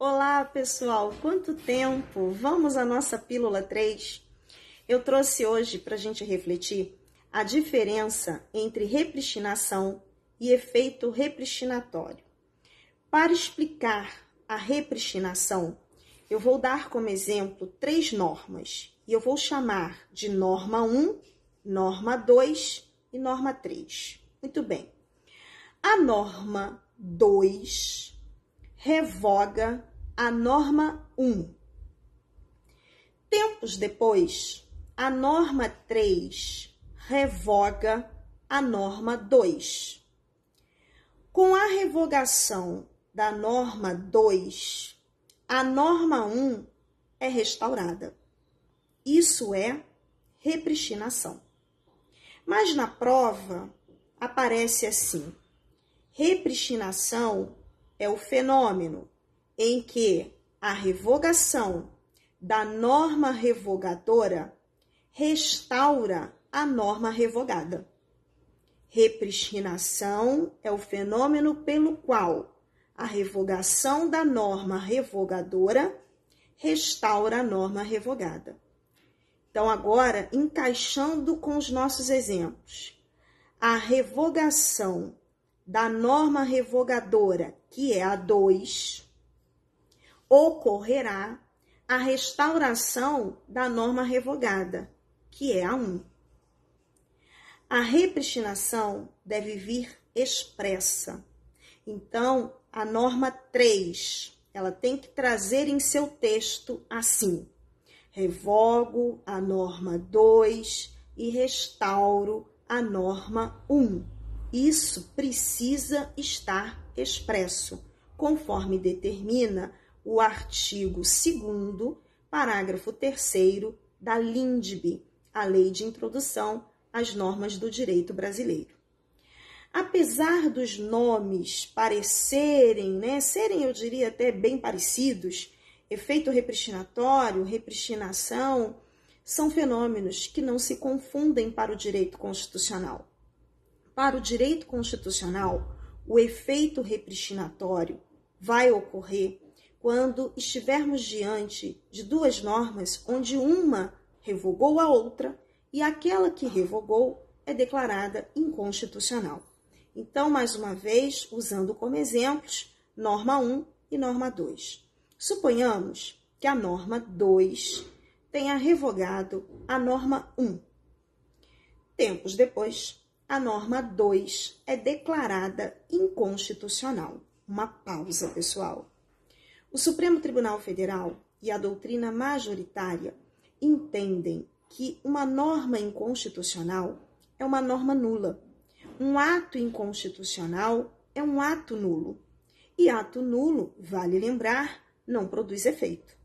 Olá, pessoal! Quanto tempo? Vamos à nossa pílula 3. Eu trouxe hoje para a gente refletir a diferença entre repristinação e efeito repristinatório. Para explicar a repristinação, eu vou dar como exemplo três normas e eu vou chamar de norma 1, norma 2 e norma 3. Muito bem. A norma 2 revoga a norma 1. Tempos depois, a norma 3 revoga a norma 2. Com a revogação da norma 2, a norma 1 é restaurada. Isso é repristinação. Mas na prova aparece assim: repristinação é o fenômeno em que a revogação da norma revogadora restaura a norma revogada. Repristinação é o fenômeno pelo qual a revogação da norma revogadora restaura a norma revogada. Então, agora, encaixando com os nossos exemplos, a revogação da norma revogadora, que é a 2, ocorrerá a restauração da norma revogada, que é a 1. Um. A repristinação deve vir expressa. Então, a norma 3, ela tem que trazer em seu texto assim: revogo a norma 2 e restauro a norma 1. Isso precisa estar expresso, conforme determina o artigo 2, parágrafo 3 da LINDB, a Lei de Introdução às Normas do Direito Brasileiro. Apesar dos nomes parecerem, né, serem, eu diria, até bem parecidos, efeito repristinatório, repristinação, são fenômenos que não se confundem para o direito constitucional. Para o direito constitucional, o efeito repristinatório vai ocorrer quando estivermos diante de duas normas onde uma revogou a outra e aquela que revogou é declarada inconstitucional. Então, mais uma vez, usando como exemplos norma 1 e norma 2. Suponhamos que a norma 2 tenha revogado a norma 1. Tempos depois, a norma 2 é declarada inconstitucional. Uma pausa, pessoal. O Supremo Tribunal Federal e a doutrina majoritária entendem que uma norma inconstitucional é uma norma nula. Um ato inconstitucional é um ato nulo. E ato nulo, vale lembrar, não produz efeito.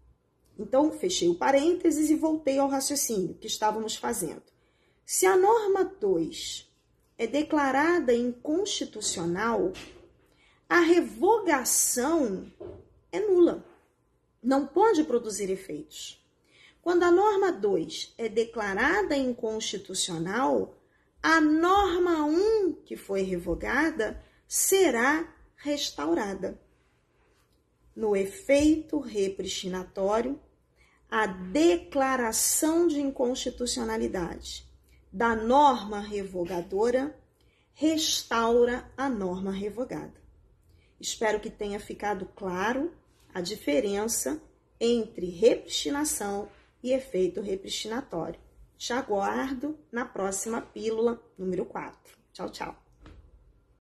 Então, fechei o parênteses e voltei ao raciocínio que estávamos fazendo. Se a norma 2 é declarada inconstitucional, a revogação é nula. Não pode produzir efeitos. Quando a norma 2 é declarada inconstitucional, a norma 1 um que foi revogada será restaurada. No efeito repristinatório, a declaração de inconstitucionalidade da norma revogadora restaura a norma revogada. Espero que tenha ficado claro a diferença entre repristinação e efeito repristinatório. Te aguardo na próxima pílula número 4. Tchau, tchau.